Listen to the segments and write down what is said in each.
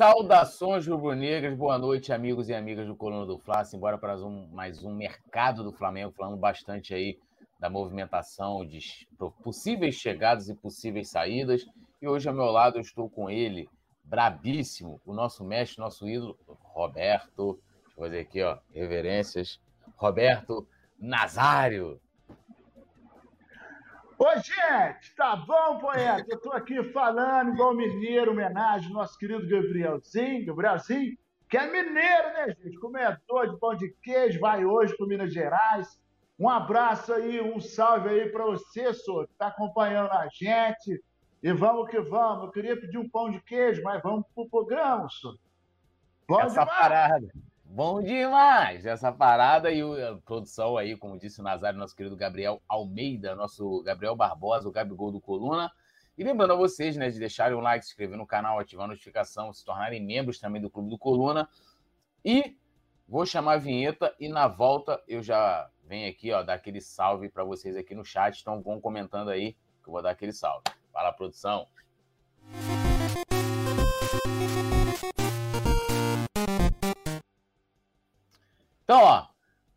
Saudações rubro-negras, boa noite, amigos e amigas do Coluna do Fla. Embora para um, mais um mercado do Flamengo, falando bastante aí da movimentação de possíveis chegadas e possíveis saídas. E hoje ao meu lado eu estou com ele, brabíssimo, o nosso mestre, nosso ídolo, Roberto. Deixa eu fazer aqui, ó, reverências. Roberto Nazário. Oi, gente, tá bom, poeta? Eu tô aqui falando igual mineiro, homenagem ao nosso querido Gabrielzinho, Gabrielzinho, que é mineiro, né, gente? Comedor de pão de queijo, vai hoje para Minas Gerais. Um abraço aí, um salve aí para você, senhor, que tá acompanhando a gente. E vamos que vamos. Eu queria pedir um pão de queijo, mas vamos pro programa, senhor. Bom Essa demais. parada. Bom demais essa parada e a produção aí, como disse o Nazário, nosso querido Gabriel Almeida, nosso Gabriel Barbosa, o Gabigol do Coluna. E lembrando a vocês, né, de deixarem um like, se inscrever no canal, ativar a notificação, se tornarem membros também do Clube do Coluna. E vou chamar a vinheta e na volta eu já venho aqui, ó, dar aquele salve para vocês aqui no chat. Então vão comentando aí que eu vou dar aquele salve. Fala, produção. Então, ó,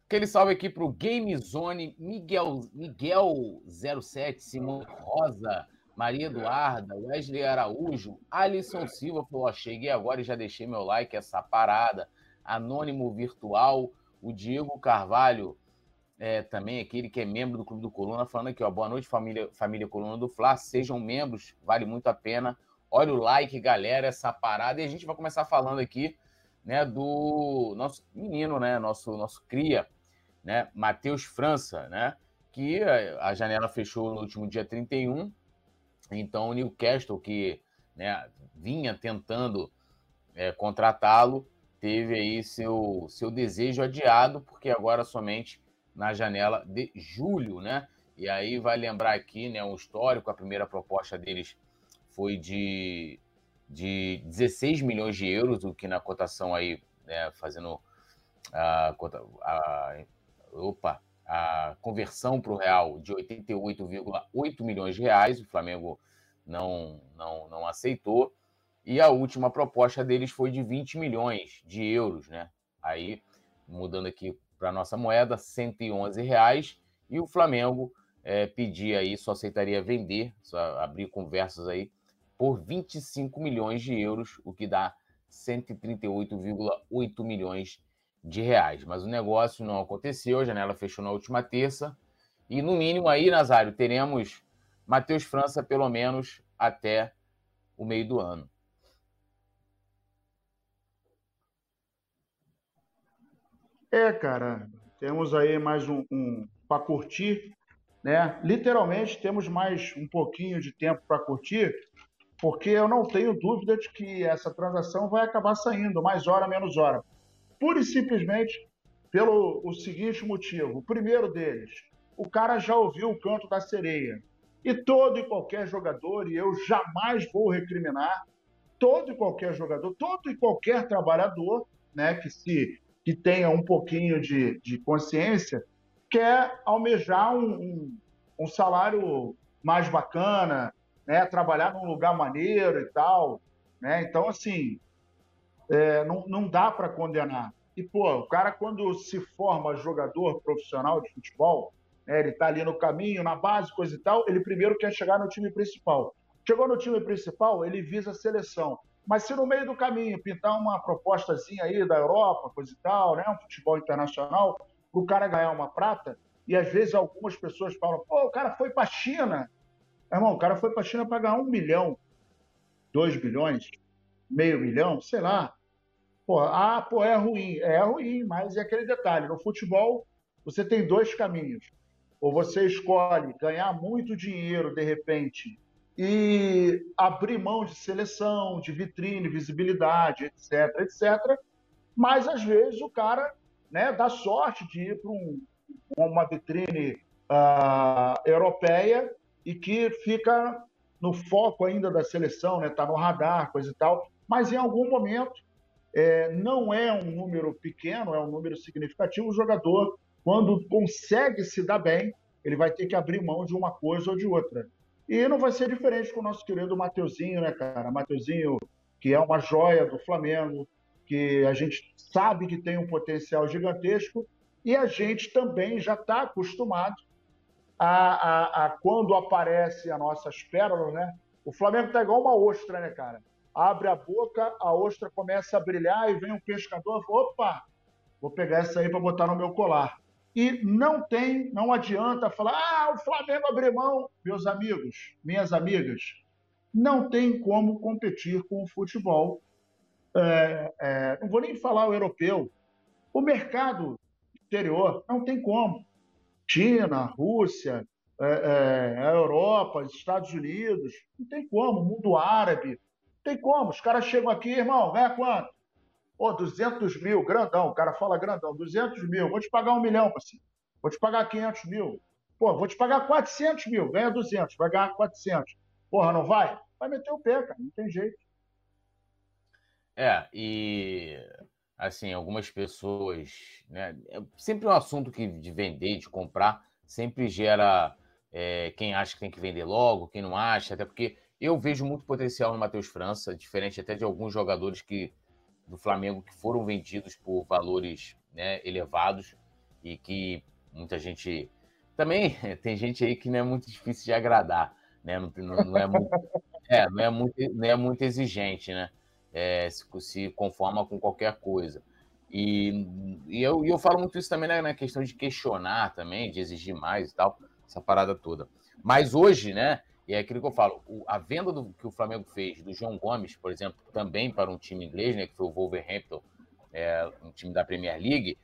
aquele salve aqui pro Game Zone, Miguel, Miguel 07, Simão Rosa, Maria Eduarda, Wesley Araújo, Alisson Silva falou: ó, cheguei agora e já deixei meu like, essa parada. Anônimo Virtual, o Diego Carvalho, é, também aquele que é membro do Clube do Coluna, falando aqui, ó, boa noite, família, família Coluna do Fla, sejam membros, vale muito a pena. Olha o like, galera, essa parada. E a gente vai começar falando aqui né, do nosso menino, né, nosso, nosso cria, né, Matheus França, né, que a janela fechou no último dia 31, então o Newcastle, que né, vinha tentando é, contratá-lo, teve aí seu, seu desejo adiado, porque agora somente na janela de julho, né? E aí vai lembrar aqui, né, um histórico, a primeira proposta deles foi de de 16 milhões de euros, o que na cotação aí, né, fazendo a, a, opa, a conversão para o real de 88,8 milhões de reais, o Flamengo não, não, não aceitou. E a última proposta deles foi de 20 milhões de euros, né? Aí, mudando aqui para nossa moeda, 111 reais. E o Flamengo é, pedia aí, só aceitaria vender, só abrir conversas aí por 25 milhões de euros, o que dá 138,8 milhões de reais. Mas o negócio não aconteceu, a janela fechou na última terça. E no mínimo aí, Nazário, teremos Matheus França pelo menos até o meio do ano. É, cara, temos aí mais um, um para curtir, né? Literalmente temos mais um pouquinho de tempo para curtir, porque eu não tenho dúvida de que essa transação vai acabar saindo, mais hora, menos hora. Pura e simplesmente pelo o seguinte motivo. O primeiro deles, o cara já ouviu o canto da sereia. E todo e qualquer jogador, e eu jamais vou recriminar, todo e qualquer jogador, todo e qualquer trabalhador, né, que se que tenha um pouquinho de, de consciência, quer almejar um, um, um salário mais bacana, né, trabalhar num lugar maneiro e tal, né? Então, assim, é, não, não dá para condenar. E, pô, o cara, quando se forma jogador profissional de futebol, né, ele tá ali no caminho, na base, coisa e tal, ele primeiro quer chegar no time principal. Chegou no time principal, ele visa a seleção. Mas se no meio do caminho pintar uma propostazinha aí da Europa, coisa e tal, né, um futebol internacional, para o cara ganhar uma prata, e às vezes algumas pessoas falam, pô, o cara foi para a China, Irmão, o cara foi para a China pagar um milhão, dois bilhões, meio milhão, sei lá. Pô, ah, pô, é ruim. É ruim, mas é aquele detalhe. No futebol, você tem dois caminhos. Ou você escolhe ganhar muito dinheiro de repente e abrir mão de seleção, de vitrine, visibilidade, etc, etc. Mas às vezes o cara né, dá sorte de ir para um, uma vitrine uh, europeia e que fica no foco ainda da seleção, né? Está no radar, coisa e tal. Mas em algum momento é, não é um número pequeno, é um número significativo. O jogador, quando consegue se dar bem, ele vai ter que abrir mão de uma coisa ou de outra. E não vai ser diferente com o nosso querido Mateuzinho, né, cara? Mateuzinho, que é uma joia do Flamengo, que a gente sabe que tem um potencial gigantesco, e a gente também já está acostumado a, a, a, quando aparece as nossas pérolas, né? O Flamengo tá igual uma ostra, né, cara? Abre a boca, a ostra começa a brilhar e vem um pescador opa, vou pegar essa aí para botar no meu colar. E não tem, não adianta falar, ah, o Flamengo abriu mão. Meus amigos, minhas amigas, não tem como competir com o futebol. É, é, não vou nem falar o europeu. O mercado exterior não tem como. China, Rússia, é, é, a Europa, os Estados Unidos, não tem como. Mundo árabe, não tem como. Os caras chegam aqui, irmão, ganha quanto? Pô, 200 mil, grandão. O cara fala grandão, 200 mil. Vou te pagar um milhão, parceiro. Vou te pagar 500 mil. Pô, vou te pagar 400 mil. Ganha 200, vai ganhar 400. Porra, não vai? Vai meter o pé, cara. Não tem jeito. É, e assim, algumas pessoas, né? É sempre um assunto que de vender, de comprar, sempre gera é, quem acha que tem que vender logo, quem não acha, até porque eu vejo muito potencial no Matheus França, diferente até de alguns jogadores que do Flamengo que foram vendidos por valores né, elevados e que muita gente também tem gente aí que não é muito difícil de agradar, né? Não, não, não é muito, é, não é muito, não é muito exigente, né? É, se, se, conforma com qualquer coisa. E, e, eu, e eu falo muito isso também né, na questão de questionar também, de exigir mais e tal, essa parada toda. Mas hoje, né, e é aquilo que eu falo, o, a venda do, que o Flamengo fez do João Gomes, por exemplo, também para um time inglês, né, que foi o Wolverhampton, é, um time da Premier League,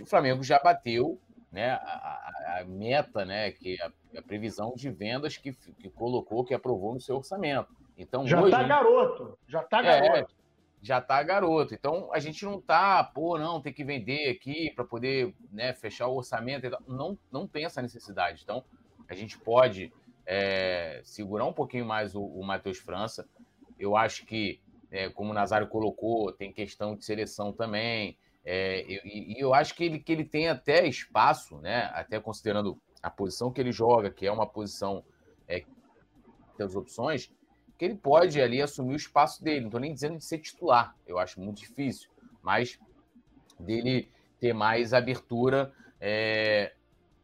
o Flamengo já bateu né, a, a, meta, né, que a, a, previsão de vendas que, que colocou, que aprovou no seu orçamento. Então, já hoje, tá garoto, já tá é, garoto. Já tá garoto. Então a gente não tá, pô, não, tem que vender aqui para poder né, fechar o orçamento. Não, não tem essa necessidade. Então a gente pode é, segurar um pouquinho mais o, o Matheus França. Eu acho que, é, como o Nazário colocou, tem questão de seleção também. É, e, e, eu acho que ele, que ele tem até espaço, né? Até considerando a posição que ele joga, que é uma posição é, das opções, que ele pode ali assumir o espaço dele. Não estou nem dizendo de ser titular, eu acho muito difícil, mas dele ter mais abertura é,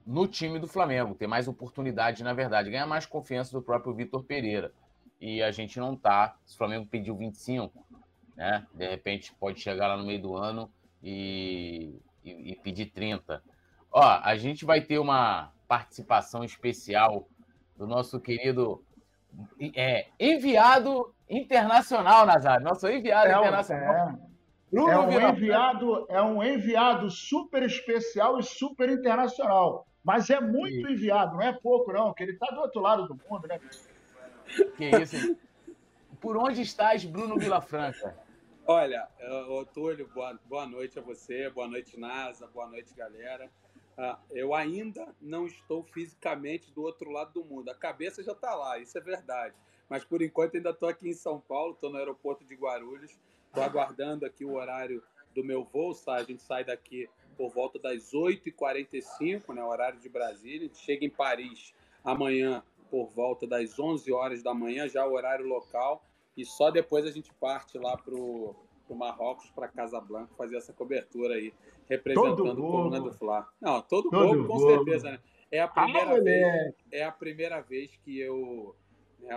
no time do Flamengo, ter mais oportunidade, na verdade, ganhar mais confiança do próprio Vitor Pereira. E a gente não tá. Se o Flamengo pediu 25, né? De repente pode chegar lá no meio do ano e, e, e pedir 30. Ó, a gente vai ter uma participação especial do nosso querido é, enviado internacional, Nazário. Nosso enviado é, internacional. É, é um enviado, é um enviado super especial e super internacional. Mas é muito enviado, não é pouco, não, que ele está do outro lado do mundo, né? Que isso. Por onde estás, Bruno Vilafranca? Olha, uh, Túlio, boa, boa noite a você, boa noite, NASA, boa noite, galera. Ah, eu ainda não estou fisicamente do outro lado do mundo. A cabeça já está lá, isso é verdade. Mas por enquanto ainda estou aqui em São Paulo, estou no aeroporto de Guarulhos, estou aguardando aqui o horário do meu voo. A gente sai daqui por volta das 8h45, né, horário de Brasília. Chega em Paris amanhã por volta das 11 horas da manhã, já o horário local. E só depois a gente parte lá para o Marrocos, para Casablanca, fazer essa cobertura aí representando o Coluna do Fla. Não, todo, todo povo, com certeza, né? É a primeira ah, vez, é a primeira vez que eu, né,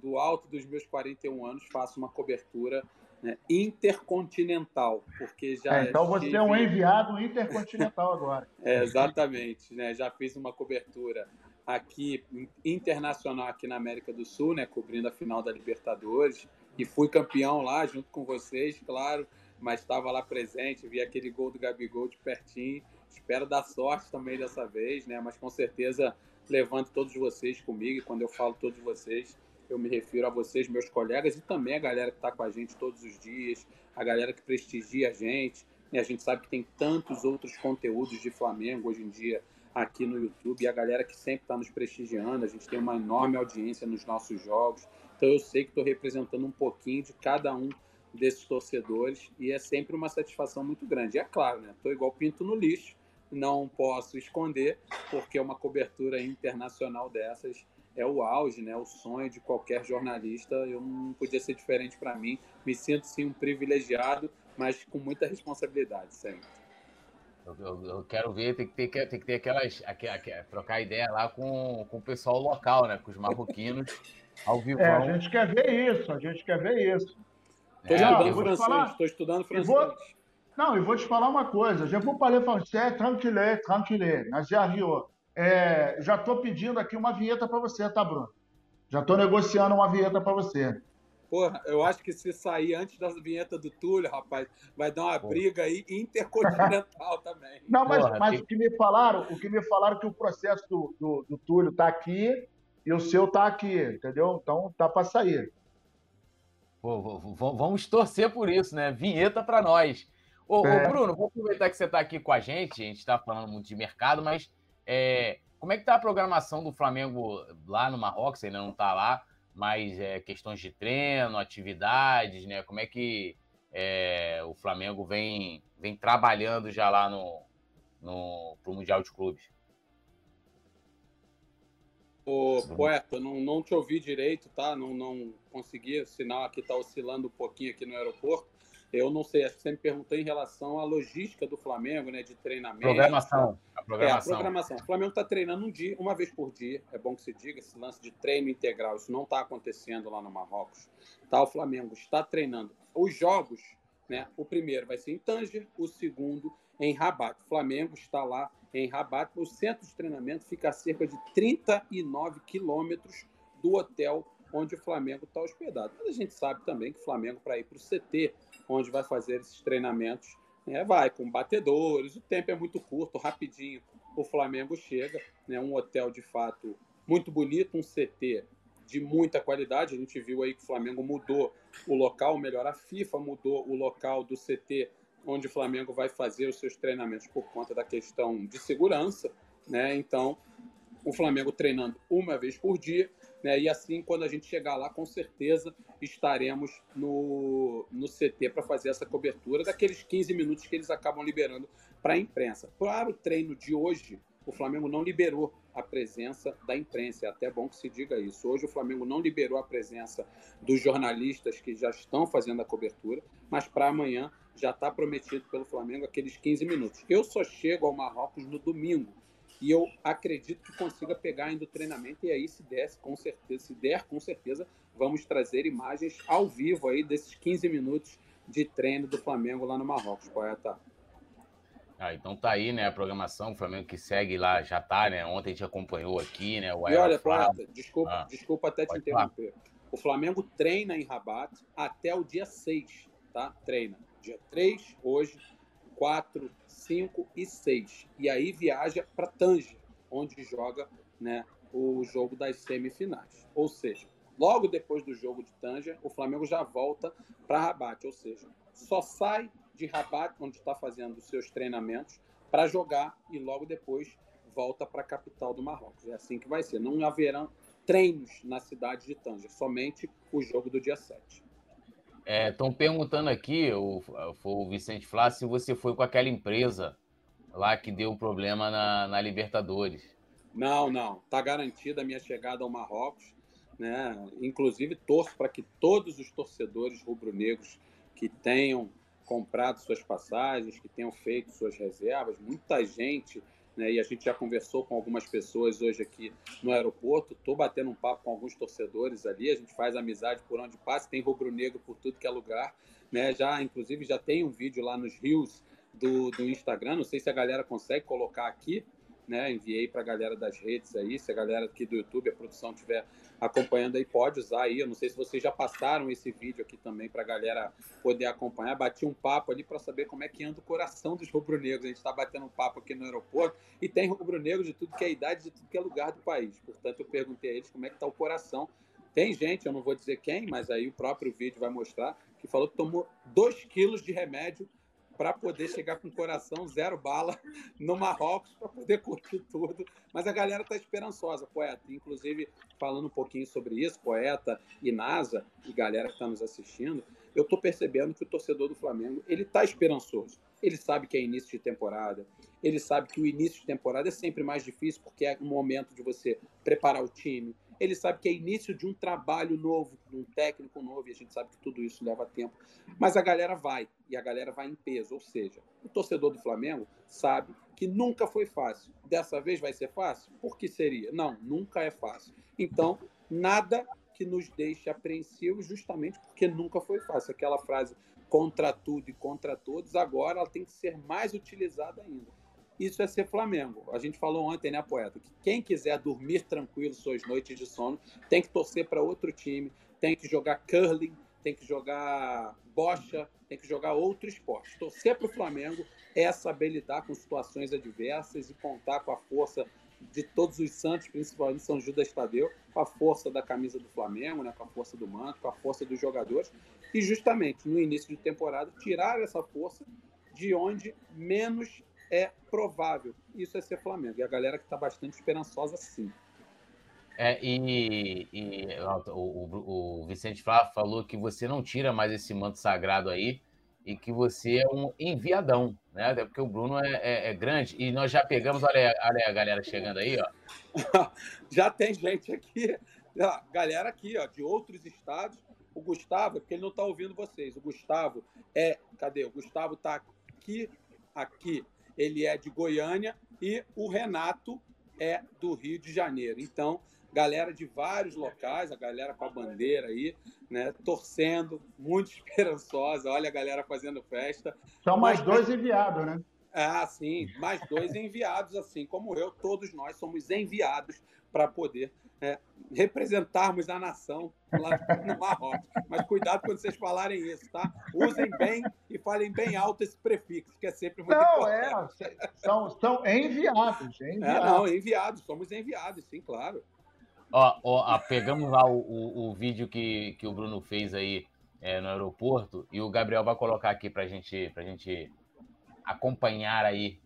do alto dos meus 41 anos, faço uma cobertura né, intercontinental, porque já é, então você é um enviado intercontinental agora. é, exatamente, né? Já fiz uma cobertura aqui internacional aqui na América do Sul, né, cobrindo a final da Libertadores e fui campeão lá junto com vocês, claro mas estava lá presente, vi aquele gol do Gabigol de pertinho. Espero dar sorte também dessa vez, né? Mas com certeza levanto todos vocês comigo. E quando eu falo todos vocês, eu me refiro a vocês, meus colegas, e também a galera que está com a gente todos os dias, a galera que prestigia a gente. E a gente sabe que tem tantos outros conteúdos de Flamengo hoje em dia aqui no YouTube, e a galera que sempre está nos prestigiando. A gente tem uma enorme audiência nos nossos jogos. Então eu sei que estou representando um pouquinho de cada um desses torcedores e é sempre uma satisfação muito grande. E é claro, né? Tô igual pinto no lixo, não posso esconder, porque uma cobertura internacional dessas é o auge, né? O sonho de qualquer jornalista. Eu não podia ser diferente para mim. Me sinto sim um privilegiado, mas com muita responsabilidade sempre. Eu, eu, eu quero ver, tem que ter, tem que ter aquelas. Aqu, aqu, trocar ideia lá com, com o pessoal local, né? Com os marroquinos ao vivo. É, a gente quer ver isso, a gente quer ver isso. Estou é, estudando francês, estou estudando francês. Vou... Não, e vou te falar uma coisa. Já vou falar francês, tranquilé, tranquilé. Mas já viu? É, já estou pedindo aqui uma vinheta para você, tá, Bruno? Já estou negociando uma vinheta para você. Porra, eu acho que se sair antes da vinheta do Túlio, rapaz, vai dar uma Porra. briga aí intercontinental também. Não, mas, Porra, mas tem... o que me falaram, o que me falaram é que o processo do, do, do Túlio está aqui e o seu está aqui, entendeu? Então tá para sair. Pô, vamos torcer por isso, né? Vinheta para nós. Ô, é. ô, Bruno, vou aproveitar que você está aqui com a gente. A gente está falando muito de mercado, mas é, como é que está a programação do Flamengo lá no Marrocos? Ainda não está lá, mas é, questões de treino, atividades, né? Como é que é, o Flamengo vem, vem trabalhando já lá no, no pro Mundial de Clubes? Ô, poeta, não, não te ouvi direito, tá? Não, não consegui, o sinal aqui está oscilando um pouquinho aqui no aeroporto. Eu não sei, acho que você me perguntou em relação à logística do Flamengo, né? De treinamento. Programação. A programação. É, a programação. O Flamengo está treinando um dia, uma vez por dia. É bom que se diga, esse lance de treino integral, isso não está acontecendo lá no Marrocos. Tá, o Flamengo está treinando os jogos, né? O primeiro vai ser em Tanger, o segundo em Rabat. O Flamengo está lá em Rabat. O centro de treinamento fica a cerca de 39 quilômetros do hotel onde o Flamengo está hospedado. Mas a gente sabe também que o Flamengo, para ir para o CT, onde vai fazer esses treinamentos, né, vai com batedores, o tempo é muito curto, rapidinho o Flamengo chega, né, um hotel de fato muito bonito, um CT de muita qualidade. A gente viu aí que o Flamengo mudou o local, melhor, a FIFA mudou o local do CT onde o Flamengo vai fazer os seus treinamentos por conta da questão de segurança, né? Então, o Flamengo treinando uma vez por dia, né? E assim, quando a gente chegar lá, com certeza estaremos no, no CT para fazer essa cobertura daqueles 15 minutos que eles acabam liberando para a imprensa. Para o treino de hoje, o Flamengo não liberou a presença da imprensa. É até bom que se diga isso. Hoje o Flamengo não liberou a presença dos jornalistas que já estão fazendo a cobertura, mas para amanhã já está prometido pelo Flamengo aqueles 15 minutos. Eu só chego ao Marrocos no domingo. E eu acredito que consiga pegar ainda o treinamento e aí se der, com certeza, se der, com certeza, vamos trazer imagens ao vivo aí desses 15 minutos de treino do Flamengo lá no Marrocos, poeta. Ah, então tá aí, né, a programação, o Flamengo que segue lá, já tá, né, ontem a gente acompanhou aqui, né, o E olha, poeta, desculpa, ah, desculpa até te interromper. Falar. O Flamengo treina em Rabat até o dia 6, tá? Treina. Dia 3, hoje, 4, 5 e 6. E aí viaja para Tanger, onde joga né, o jogo das semifinais. Ou seja, logo depois do jogo de Tanger, o Flamengo já volta para Rabat. Ou seja, só sai de Rabat, onde está fazendo os seus treinamentos, para jogar e logo depois volta para a capital do Marrocos. É assim que vai ser. Não haverão treinos na cidade de Tanger, somente o jogo do dia 7. Estão é, perguntando aqui, o, o Vicente Flá, se você foi com aquela empresa lá que deu problema na, na Libertadores. Não, não. Está garantida a minha chegada ao Marrocos. Né? Inclusive, torço para que todos os torcedores rubro-negros que tenham comprado suas passagens, que tenham feito suas reservas, muita gente né? E a gente já conversou com algumas pessoas hoje aqui no aeroporto. Estou batendo um papo com alguns torcedores ali. A gente faz amizade por onde passa. Tem rubro-negro por tudo que é lugar, né? Já, inclusive, já tem um vídeo lá nos rios do, do Instagram. Não sei se a galera consegue colocar aqui, né? Enviei para a galera das redes aí, se a galera aqui do YouTube, a produção estiver acompanhando aí, pode usar aí. Eu não sei se vocês já passaram esse vídeo aqui também para a galera poder acompanhar. Bati um papo ali para saber como é que anda o coração dos rubro-negros. A gente está batendo um papo aqui no aeroporto e tem rubro-negros de tudo que é idade, de tudo que é lugar do país. Portanto, eu perguntei a eles como é que está o coração. Tem gente, eu não vou dizer quem, mas aí o próprio vídeo vai mostrar, que falou que tomou 2 quilos de remédio para poder chegar com coração zero bala no Marrocos para poder curtir tudo. Mas a galera tá esperançosa, poeta. Inclusive, falando um pouquinho sobre isso, poeta e NASA, e galera que está nos assistindo, eu estou percebendo que o torcedor do Flamengo ele está esperançoso. Ele sabe que é início de temporada, ele sabe que o início de temporada é sempre mais difícil porque é um momento de você preparar o time, ele sabe que é início de um trabalho novo, de um técnico novo, e a gente sabe que tudo isso leva tempo. Mas a galera vai, e a galera vai em peso. Ou seja, o torcedor do Flamengo sabe que nunca foi fácil. Dessa vez vai ser fácil? Por que seria? Não, nunca é fácil. Então, nada que nos deixe apreensivos, justamente porque nunca foi fácil. Aquela frase contra tudo e contra todos, agora ela tem que ser mais utilizada ainda isso é ser Flamengo. A gente falou ontem, né, poeta? Que quem quiser dormir tranquilo suas noites de sono tem que torcer para outro time, tem que jogar curling, tem que jogar bocha, tem que jogar outro esporte. Torcer para o Flamengo é saber lidar com situações adversas e contar com a força de todos os santos, principalmente São Judas Tadeu, com a força da camisa do Flamengo, né, com a força do manto, com a força dos jogadores, e justamente no início de temporada tirar essa força de onde menos é provável. Isso é ser Flamengo. E a galera que está bastante esperançosa, sim. É, e, e o, o, o, Vicente Flá falou que você não tira mais esse manto sagrado aí e que você é um enviadão, né? Até porque o Bruno é, é, é grande. E nós já pegamos, olha, olha a galera chegando aí, ó. já tem gente aqui, galera aqui, ó, de outros estados. O Gustavo, porque ele não está ouvindo vocês. O Gustavo é. Cadê? O Gustavo está aqui, aqui ele é de Goiânia e o Renato é do Rio de Janeiro. Então, galera de vários locais, a galera com a bandeira aí, né, torcendo, muito esperançosa. Olha a galera fazendo festa. São mais Mas, dois enviados, né? Ah, sim, mais dois enviados, assim como eu, todos nós somos enviados para poder é, representarmos a nação lá no Marrocos. Mas cuidado quando vocês falarem isso, tá? Usem bem e falem bem alto esse prefixo, que é sempre muito não, é, importante. É, são, são enviados, enviados. É, não, enviados, somos enviados, sim, claro. Ó, ó pegamos lá o, o, o, vídeo que, que o Bruno fez aí é, no aeroporto e o Gabriel vai colocar aqui pra gente, pra gente acompanhar aí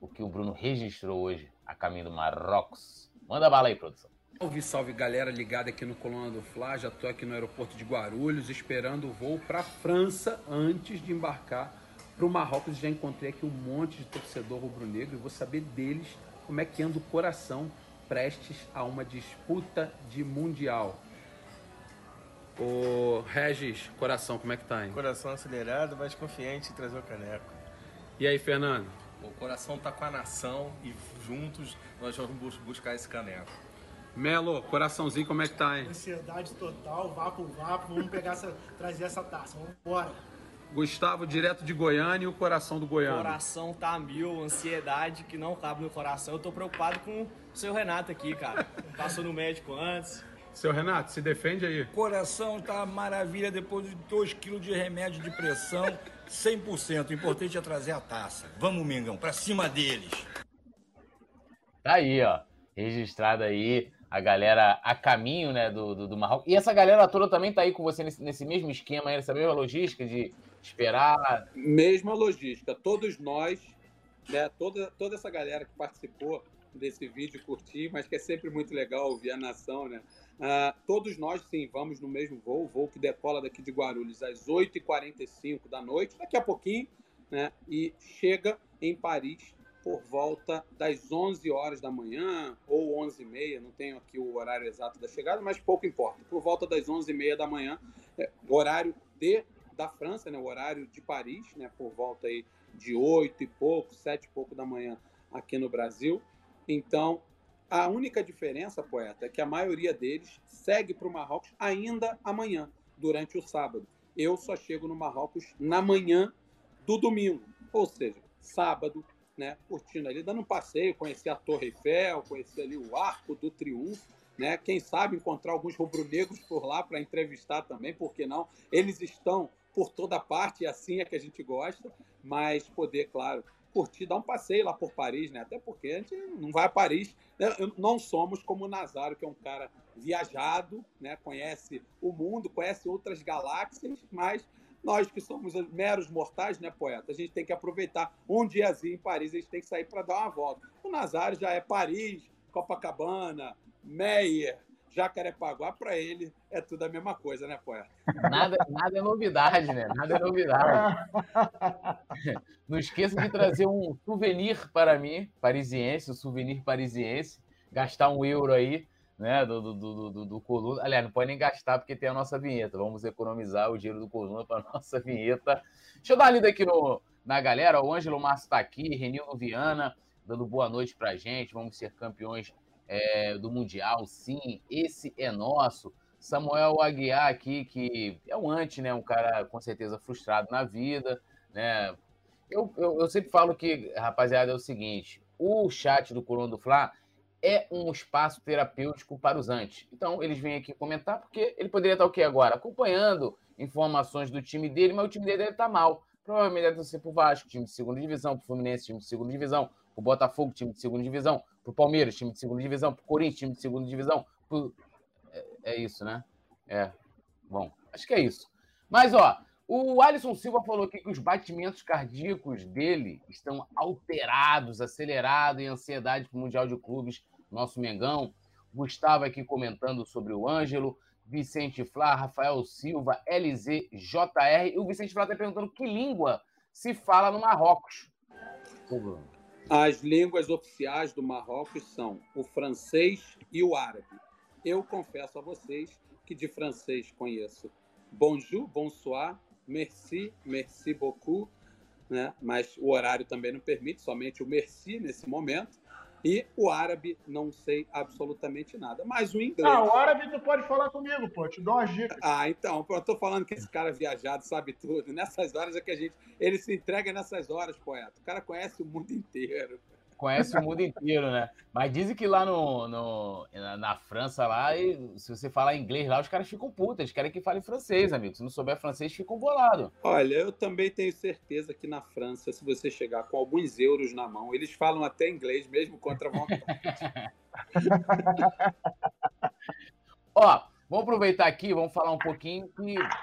o que o Bruno registrou hoje a caminho do Marrocos. Manda bala aí, produção. Salve, salve galera ligada aqui no Coluna do Fla. Já tô aqui no aeroporto de Guarulhos esperando o voo para França antes de embarcar para o Marrocos. Já encontrei aqui um monte de torcedor rubro-negro e vou saber deles como é que anda o coração prestes a uma disputa de mundial. Ô Regis, coração, como é que tá, hein? Coração acelerado, mas confiante em trazer o caneco. E aí, Fernando? O coração tá com a nação e juntos nós vamos buscar esse caneco. Melo, coraçãozinho, como é que tá, hein? Ansiedade total, vapo, vapo. Vamos pegar essa, trazer essa taça. Vamos embora. Gustavo, direto de Goiânia e o coração do Goiânia. O coração tá mil, ansiedade que não cabe no coração. Eu tô preocupado com o seu Renato aqui, cara. Passou no médico antes. Seu Renato, se defende aí. Coração tá maravilha depois de 2 quilos de remédio de pressão, 100%. O importante é trazer a taça. Vamos, Mingão, pra cima deles. Tá aí, ó. Registrado aí a galera a caminho né, do, do, do, Marrocos. E essa galera toda também tá aí com você nesse, nesse mesmo esquema, nessa mesma logística de esperar. Mesma logística. Todos nós, né, toda, toda essa galera que participou desse vídeo, curtir, mas que é sempre muito legal ouvir a nação, né? Uh, todos nós, sim, vamos no mesmo voo, voo que decola daqui de Guarulhos às 8h45 da noite, daqui a pouquinho, né? E chega em Paris por volta das 11 horas da manhã ou 11 e meia, não tenho aqui o horário exato da chegada, mas pouco importa. Por volta das 11 e meia da manhã, é, horário de da França, né, o horário de Paris, né, por volta aí de 8 e pouco, 7 e pouco da manhã aqui no Brasil. Então, a única diferença, poeta, é que a maioria deles segue para o Marrocos ainda amanhã, durante o sábado. Eu só chego no Marrocos na manhã do domingo, ou seja, sábado, né, curtindo ali, dando um passeio, conhecer a Torre Eiffel, conhecer ali o Arco do Triunfo, né? Quem sabe encontrar alguns rubro-negros por lá para entrevistar também, por que não? Eles estão por toda parte e assim é que a gente gosta, mas poder, claro, curtir, dar um passeio lá por Paris, né? Até porque a gente não vai a Paris, né? não somos como o Nazário, que é um cara viajado, né? Conhece o mundo, conhece outras galáxias, mas nós que somos meros mortais, né, poeta? A gente tem que aproveitar um diazinho em Paris, a gente tem que sair para dar uma volta. O Nazário já é Paris, Copacabana, Meyer, Jacarepaguá, para ele é tudo a mesma coisa, né, poeta? Nada, nada é novidade, né? Nada é novidade. Não esqueça de trazer um souvenir para mim, parisiense, um souvenir parisiense, gastar um euro aí né, do, do, do, do, do Coluna. Aliás, não pode nem gastar porque tem a nossa vinheta. Vamos economizar o dinheiro do Coluna para a nossa vinheta. Deixa eu dar uma lida aqui no, na galera. O Ângelo Márcio está aqui, Renildo Viana, dando boa noite para a gente. Vamos ser campeões é, do Mundial, sim. Esse é nosso. Samuel Aguiar aqui, que é um anti, né? Um cara com certeza frustrado na vida, né? Eu, eu, eu sempre falo que, rapaziada, é o seguinte: o chat do Coluna do Fla é um espaço terapêutico para os antes. Então, eles vêm aqui comentar, porque ele poderia estar o quê agora? Acompanhando informações do time dele, mas o time dele deve estar mal. Provavelmente deve ser para o Vasco, time de segunda divisão, para o Fluminense, time de segunda divisão, para o Botafogo, time de segunda divisão, para o Palmeiras, time de segunda divisão, para o Corinthians, time de segunda divisão. Pro... É, é, isso, né? É. Bom, acho que é isso. Mas, ó, o Alisson Silva falou aqui que os batimentos cardíacos dele estão alterados, acelerados em ansiedade para o Mundial de Clubes, nosso Mengão. Gustavo aqui comentando sobre o Ângelo. Vicente Flá, Rafael Silva, LZ, JR. E o Vicente Flá está perguntando que língua se fala no Marrocos. As línguas oficiais do Marrocos são o francês e o árabe. Eu confesso a vocês que de francês conheço bonjour, bonsoir, merci, merci beaucoup, né? mas o horário também não permite, somente o merci nesse momento. E o árabe, não sei absolutamente nada. Mas o inglês. Ah, o árabe tu pode falar comigo, pô. Te dou umas dicas. Ah, então. Eu tô falando que esse cara viajado sabe tudo. Nessas horas é que a gente. Ele se entrega nessas horas, poeta. O cara conhece o mundo inteiro conhece o mundo inteiro, né? Mas dizem que lá no, no na, França, lá, se você falar inglês lá, os caras ficam putos, eles querem que fale francês, amigo. Se não souber francês, ficam bolados. Olha, eu também tenho certeza que na França, se você chegar com alguns euros na mão, eles falam até inglês, mesmo contra a vontade. Ó, vamos aproveitar aqui, vamos falar um pouquinho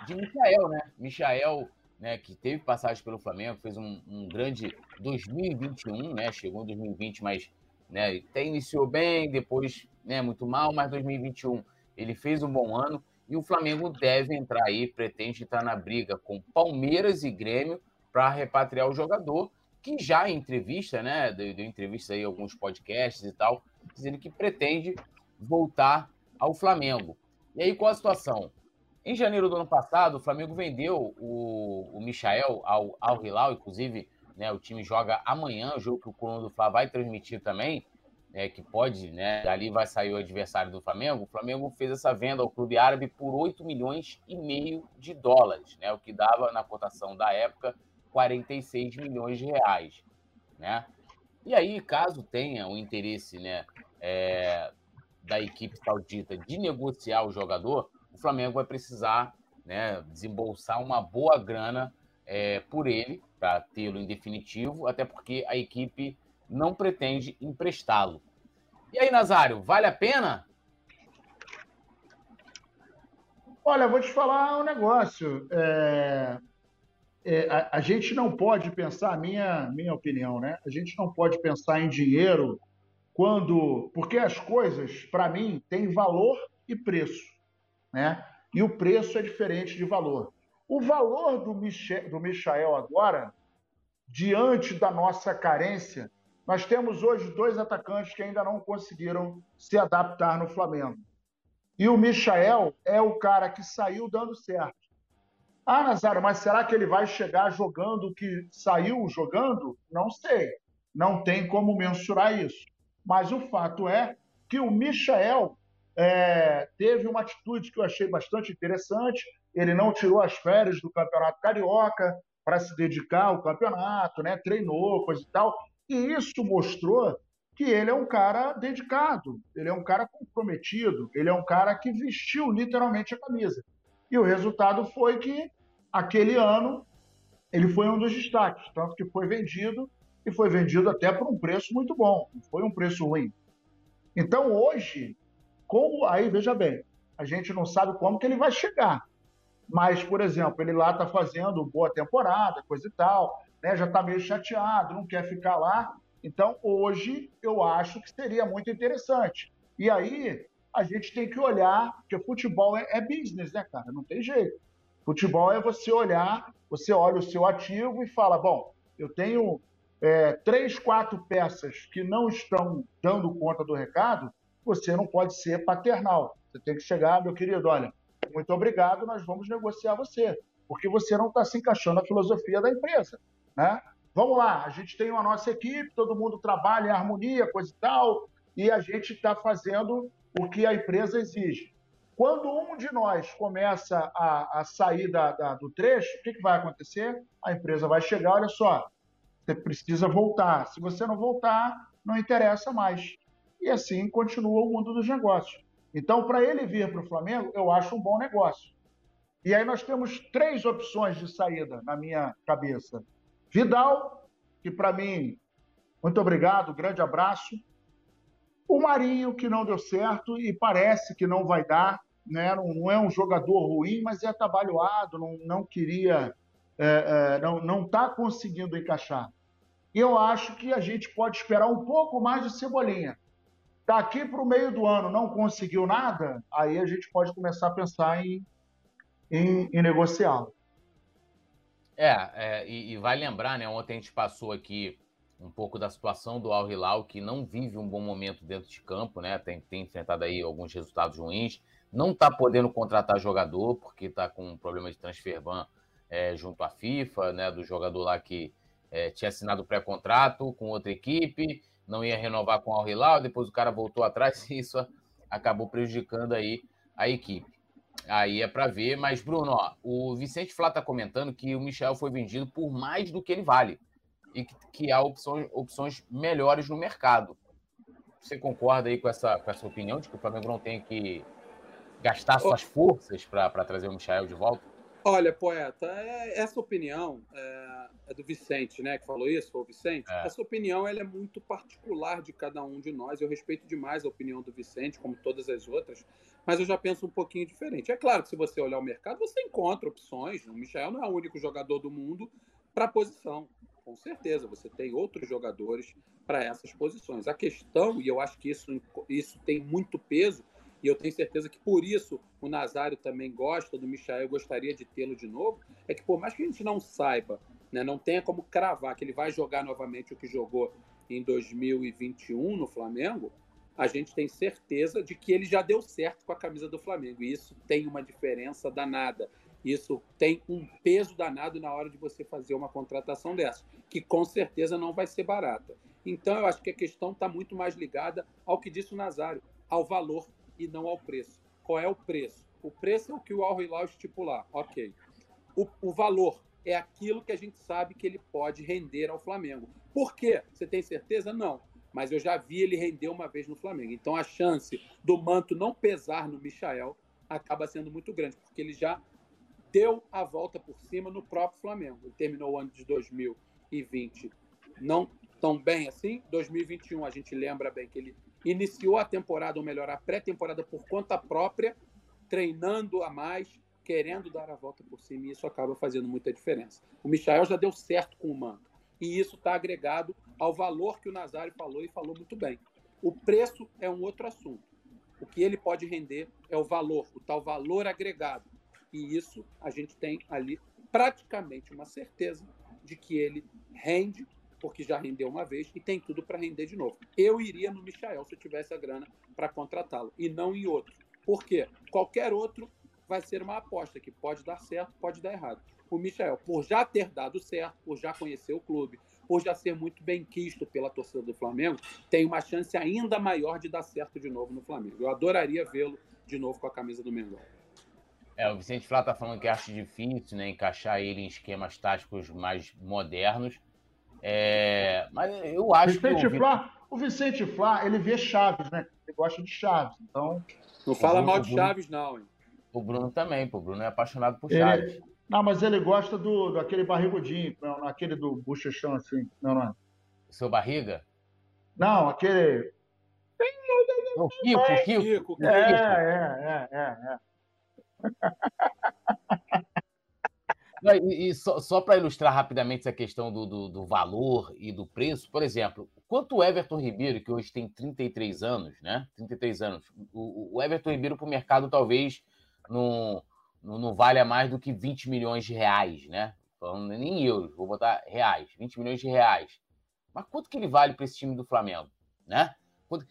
de Michael, né? Michael né, que teve passagem pelo Flamengo, fez um, um, grande 2021, né, chegou em 2020, mas né, até iniciou bem, depois né, muito mal, mas 2021 ele fez um bom ano e o Flamengo deve entrar aí, pretende estar na briga com Palmeiras e Grêmio para repatriar o jogador, que já em entrevista, né, deu, deu entrevista aí alguns podcasts e tal, dizendo que pretende voltar ao Flamengo. E aí qual a situação? Em janeiro do ano passado, o Flamengo vendeu o, o Michael ao, ao Hilal, inclusive né, o time joga amanhã, o jogo que o Coluna do Fla vai transmitir também, né, que pode, né, dali vai sair o adversário do Flamengo. O Flamengo fez essa venda ao clube árabe por 8 milhões e meio de dólares, né, o que dava na cotação da época 46 milhões de reais, né? E aí, caso tenha o interesse, né, é, da equipe saudita de negociar o jogador, o Flamengo vai precisar né, desembolsar uma boa grana é, por ele, para tê-lo em definitivo, até porque a equipe não pretende emprestá-lo. E aí, Nazário, vale a pena? Olha, vou te falar um negócio. É, é, a, a, gente não pode pensar, minha, minha opinião, né? A gente não pode pensar em dinheiro quando. Porque as coisas, para mim, têm valor e preço né? E o preço é diferente de valor. O valor do, Michel, do Michael agora, diante da nossa carência, nós temos hoje dois atacantes que ainda não conseguiram se adaptar no Flamengo. E o Michael é o cara que saiu dando certo. Ah, Nazário, mas será que ele vai chegar jogando o que saiu jogando? Não sei. Não tem como mensurar isso. Mas o fato é que o Michael é, teve uma atitude que eu achei bastante interessante. Ele não tirou as férias do Campeonato Carioca para se dedicar ao campeonato, né? treinou, coisa e tal. E isso mostrou que ele é um cara dedicado, ele é um cara comprometido, ele é um cara que vestiu literalmente a camisa. E o resultado foi que aquele ano ele foi um dos destaques, tanto que foi vendido e foi vendido até por um preço muito bom, não foi um preço ruim. Então hoje como aí, veja bem, a gente não sabe como que ele vai chegar. Mas, por exemplo, ele lá está fazendo boa temporada, coisa e tal, né? já está meio chateado, não quer ficar lá. Então, hoje, eu acho que seria muito interessante. E aí, a gente tem que olhar, porque futebol é, é business, né, cara? Não tem jeito. Futebol é você olhar, você olha o seu ativo e fala: bom, eu tenho é, três, quatro peças que não estão dando conta do recado, você não pode ser paternal. Você tem que chegar, meu querido, olha, muito obrigado, nós vamos negociar você, porque você não está se encaixando na filosofia da empresa, né? Vamos lá, a gente tem a nossa equipe, todo mundo trabalha em harmonia, coisa e tal, e a gente está fazendo o que a empresa exige. Quando um de nós começa a, a sair da, da, do trecho, o que, que vai acontecer? A empresa vai chegar, olha só, você precisa voltar. Se você não voltar, não interessa mais. E assim continua o mundo dos negócios. Então, para ele vir para o Flamengo, eu acho um bom negócio. E aí nós temos três opções de saída na minha cabeça. Vidal, que para mim, muito obrigado, grande abraço. O Marinho, que não deu certo e parece que não vai dar. Né? Não, não é um jogador ruim, mas é atabalhoado, não, não queria, é, é, não está conseguindo encaixar. Eu acho que a gente pode esperar um pouco mais de Cebolinha. Daqui para o meio do ano não conseguiu nada, aí a gente pode começar a pensar em, em, em negociá-lo. É, é e, e, vai lembrar, né? Ontem a gente passou aqui um pouco da situação do Al Hilal, que não vive um bom momento dentro de campo, né? Tem, tem enfrentado aí alguns resultados ruins, não está podendo contratar jogador, porque está com um problema de transfer ban é, junto à FIFA, né? Do jogador lá que é, tinha assinado pré-contrato com outra equipe, não ia renovar com o Al Hilal, depois o cara voltou atrás e isso acabou prejudicando aí a equipe. Aí é para ver, mas Bruno, ó, o Vicente Flá está comentando que o Michel foi vendido por mais do que ele vale e que, que há opções, opções melhores no mercado. Você concorda aí com essa, com essa opinião de que o Flamengo não tem que gastar suas forças para trazer o Michel de volta? Olha, poeta, é, essa opinião é, é, do Vicente, né, que falou isso, o Vicente. É. Essa opinião ela é muito particular de cada um de nós. Eu respeito demais a opinião do Vicente, como todas as outras, mas eu já penso um pouquinho diferente. É claro que se você olhar o mercado, você encontra opções. O Michel não é o único jogador do mundo para a posição com certeza, você tem outros jogadores para essas posições. A questão, e eu acho que isso, isso tem muito peso, e eu tenho certeza que por isso o Nazário também gosta do Michael, gostaria de tê-lo de novo, é que por mais que a gente não saiba, né, não tenha como cravar que ele vai jogar novamente o que jogou em 2021 no Flamengo, a gente tem certeza de que ele já deu certo com a camisa do Flamengo. E isso tem uma diferença danada. Isso tem um peso danado na hora de você fazer uma contratação dessa, que com certeza não vai ser barata. Então, eu acho que a questão está muito mais ligada ao que disse o Nazário, ao valor e não ao preço. Qual é o preço? O preço é o que o Al Hilal estipular, ok. O, o valor é aquilo que a gente sabe que ele pode render ao Flamengo. Por quê? Você tem certeza? Não. Mas eu já vi ele render uma vez no Flamengo. Então a chance do manto não pesar no Michael acaba sendo muito grande, porque ele já deu a volta por cima no próprio Flamengo. Ele terminou o ano de 2020 não tão bem assim. 2021 a gente lembra bem que ele iniciou a temporada, ou melhor, a pré-temporada por conta própria, treinando a mais, querendo dar a volta por cima, e isso acaba fazendo muita diferença. O Michael já deu certo com o Manto, e isso está agregado ao valor que o Nazário falou e falou muito bem. O preço é um outro assunto. O que ele pode render é o valor, o tal valor agregado. E isso a gente tem ali praticamente uma certeza de que ele rende, porque já rendeu uma vez e tem tudo para render de novo. Eu iria no Michael se eu tivesse a grana para contratá-lo e não em outro. Por quê? Qualquer outro vai ser uma aposta que pode dar certo, pode dar errado. O Michael, por já ter dado certo, por já conhecer o clube, por já ser muito bem quisto pela torcida do Flamengo, tem uma chance ainda maior de dar certo de novo no Flamengo. Eu adoraria vê-lo de novo com a camisa do Mengão. É, o Vicente Flá tá falando que acha difícil, né, encaixar ele em esquemas táticos mais modernos. É, mas eu acho Vicente que o... Flá, o Vicente Flá, ele vê Chaves, né? Ele gosta de Chaves, então. Não fala mal de Chaves, não, hein? O Bruno também, pô. O Bruno é apaixonado por Chaves. Ele... Não, mas ele gosta do, daquele barrigudinho, aquele do bochechão assim. Não, não é. Seu barriga? Não, aquele. O Kiko, o Kiko. É, é, é, é, é. e, e, só, só para ilustrar rapidamente essa questão do, do, do, valor e do preço, por exemplo, quanto o Everton Ribeiro, que hoje tem 33 anos, né? 33 anos, o, o Everton Ribeiro para o mercado talvez não, não, não valha mais do que 20 milhões de reais, né? Falando nem euros, vou botar reais, 20 milhões de reais. Mas quanto que ele vale para esse time do Flamengo, né? Quanto,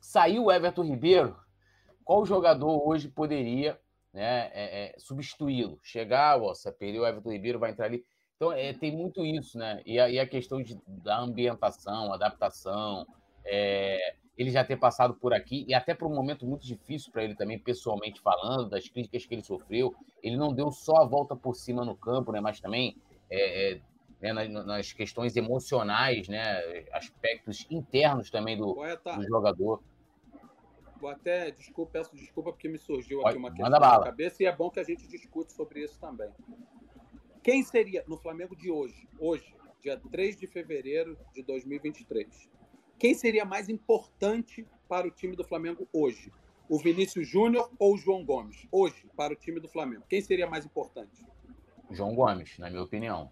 Saiu o Everton Ribeiro, qual jogador hoje poderia né, é, é, substituí-lo? Chegar, ó, perdeu o Everton Ribeiro, vai entrar ali. Então, é, tem muito isso, né? E a, e a questão de, da ambientação, adaptação, é, ele já ter passado por aqui, e até por um momento muito difícil para ele também, pessoalmente falando, das críticas que ele sofreu. Ele não deu só a volta por cima no campo, né? Mas também é, é, né, nas, nas, questões emocionais, né? Aspectos internos também do, do jogador. Vou até, desculpa, peço desculpa porque me surgiu aqui uma questão na cabeça e é bom que a gente discute sobre isso também. Quem seria, no Flamengo de hoje, hoje, dia 3 de fevereiro de 2023, quem seria mais importante para o time do Flamengo hoje? O Vinícius Júnior ou o João Gomes? Hoje, para o time do Flamengo. Quem seria mais importante? João Gomes, na minha opinião.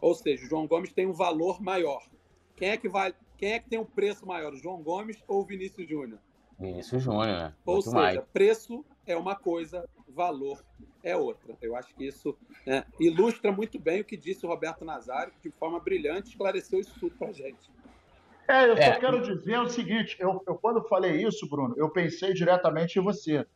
Ou seja, o João Gomes tem um valor maior. Quem é que vai, quem é que tem um preço maior, o João Gomes ou o Vinícius Júnior? Vinícius Júnior, né? Ou seja, mais. preço é uma coisa, valor é outra. Eu acho que isso né, ilustra muito bem o que disse o Roberto Nazário, que de forma brilhante esclareceu isso tudo para gente. É, eu só é. quero dizer o seguinte: eu, eu, quando falei isso, Bruno, eu pensei diretamente em você.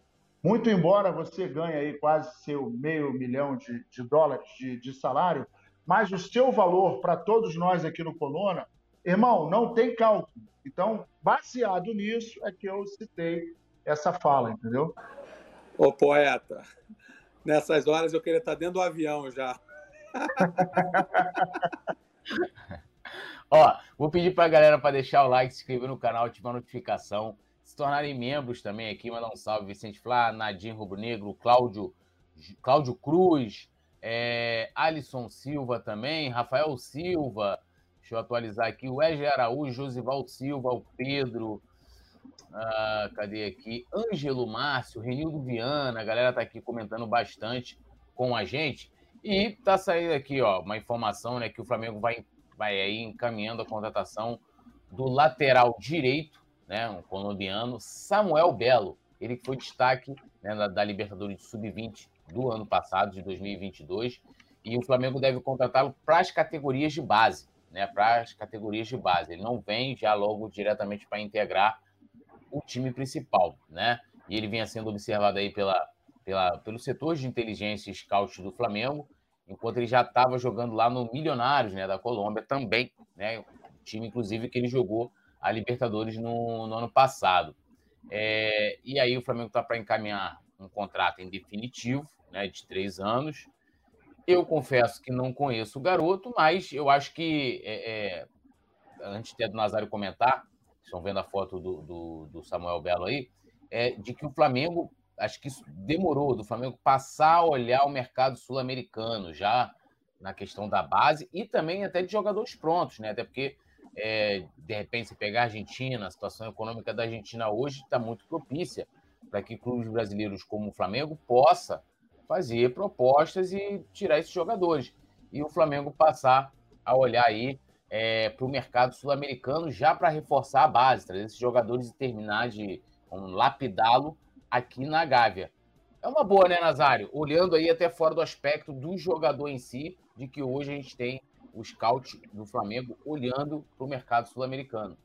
Muito embora você ganhe aí quase seu meio milhão de, de dólares de, de salário, mas o seu valor para todos nós aqui no Coluna, irmão, não tem cálculo. Então, baseado nisso, é que eu citei essa fala, entendeu? Ô, poeta, nessas horas eu queria estar dentro do avião já. Ó, vou pedir para a galera para deixar o like, se inscrever no canal, ativar a notificação, se tornarem membros também aqui, mandar um salve Vicente Flá, Nadim Rubro Negro, Cláudio, Cláudio Cruz, é, Alisson Silva também, Rafael Silva, deixa eu atualizar aqui, o Wesley Araújo, Josival Silva, o Pedro, ah, cadê aqui? Ângelo Márcio, Renildo Viana, a galera tá aqui comentando bastante com a gente. E tá saindo aqui, ó, uma informação, né, que o Flamengo vai, vai aí encaminhando a contratação do lateral direito, né, um colombiano, Samuel Belo. Ele que foi destaque né, da, da Libertadores Sub-20 do ano passado, de 2022. E o Flamengo deve contratá-lo para as categorias de base, né, para as categorias de base. Ele não vem já logo diretamente para integrar o time principal, né? E ele vinha sendo observado aí pela, pela, pelo setor de inteligência e scout do Flamengo, enquanto ele já estava jogando lá no Milionários, né, da Colômbia também, né? Time, inclusive, que ele jogou a Libertadores no, no ano passado. É, e aí o Flamengo está para encaminhar um contrato em definitivo, né, de três anos. Eu confesso que não conheço o garoto, mas eu acho que, é, é, antes até do Nazário comentar, estão vendo a foto do, do, do, Samuel Belo aí, é de que o Flamengo, acho que isso demorou do Flamengo passar a olhar o mercado sul-americano já na questão da base e também até de jogadores prontos, né? Até porque, é, de repente, se pegar a Argentina, a situação econômica da Argentina hoje está muito propícia para que clubes brasileiros como o Flamengo possa fazer propostas e tirar esses jogadores. E o Flamengo passar a olhar aí é, para o mercado sul-americano já para reforçar a base, trazer esses jogadores e terminar de um, lapidá-lo aqui na Gávea. É uma boa, né, Nazário? Olhando aí até fora do aspecto do jogador em si, de que hoje a gente tem o scout do Flamengo olhando para o mercado sul-americano.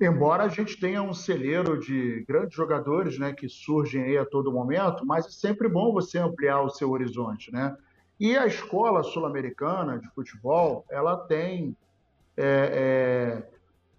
Embora a gente tenha um celeiro de grandes jogadores né, que surgem aí a todo momento, mas é sempre bom você ampliar o seu horizonte. Né? E a escola sul-americana de futebol, ela tem é,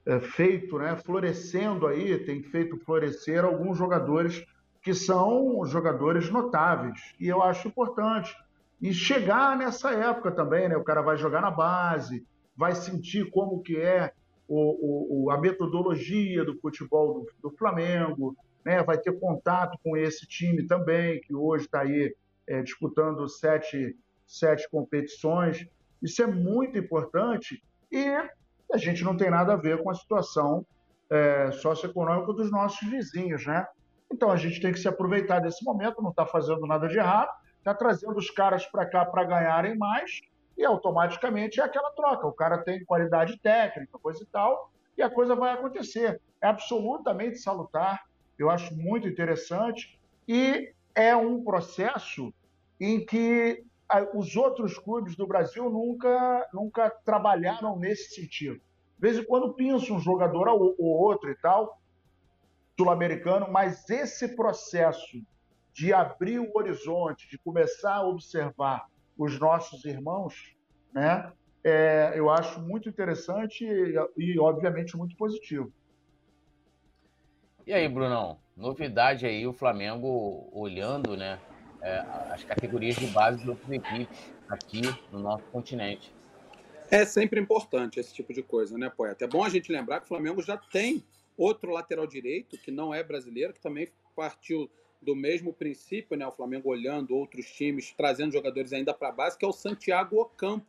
é, é, feito, né, florescendo aí, tem feito florescer alguns jogadores que são jogadores notáveis. E eu acho importante. E chegar nessa época também, né? O cara vai jogar na base, vai sentir como que é o, o, a metodologia do futebol do, do, Flamengo, né? vai ter contato com esse time também, que hoje está aí é, disputando sete, sete competições. Isso é muito importante e a gente não tem nada a ver com a situação é, socioeconômica dos nossos vizinhos, né? Então a gente tem que se aproveitar desse momento, não está fazendo nada de errado, está trazendo os caras para cá para ganharem mais e automaticamente é aquela troca. O cara tem qualidade técnica, coisa e tal, e a coisa vai acontecer. É absolutamente salutar, eu acho muito interessante e é um processo em que os outros clubes do Brasil nunca, nunca trabalharam nesse sentido. De vez em quando pinça um jogador ou outro e tal, sul-americano, mas esse processo de abrir o horizonte, de começar a observar os nossos irmãos, né, é, eu acho muito interessante e, e, obviamente, muito positivo. E aí, Brunão, novidade aí, o Flamengo olhando né, é, as categorias de base de outras equipes aqui no nosso continente. É sempre importante esse tipo de coisa, né, Poeta? É bom a gente lembrar que o Flamengo já tem outro lateral direito, que não é brasileiro, que também partiu do mesmo princípio, né? O Flamengo olhando outros times, trazendo jogadores ainda para a base, que é o Santiago Ocampos.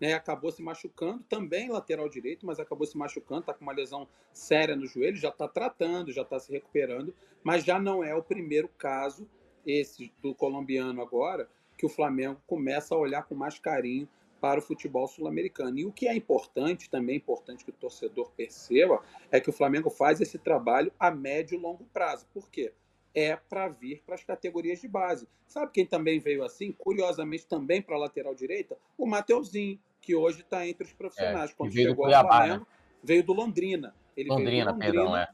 Né, acabou se machucando, também lateral direito, mas acabou se machucando, está com uma lesão séria no joelho, já está tratando, já está se recuperando, mas já não é o primeiro caso, esse do colombiano agora, que o Flamengo começa a olhar com mais carinho para o futebol sul-americano. E o que é importante, também é importante que o torcedor perceba, é que o Flamengo faz esse trabalho a médio e longo prazo. Por quê? É para vir para as categorias de base. Sabe quem também veio assim? Curiosamente, também para a lateral direita? O Mateuzinho, que hoje está entre os profissionais. É, Quando chegou ao Flamengo, né? veio do Londrina. Ele Londrina, veio do Londrina é.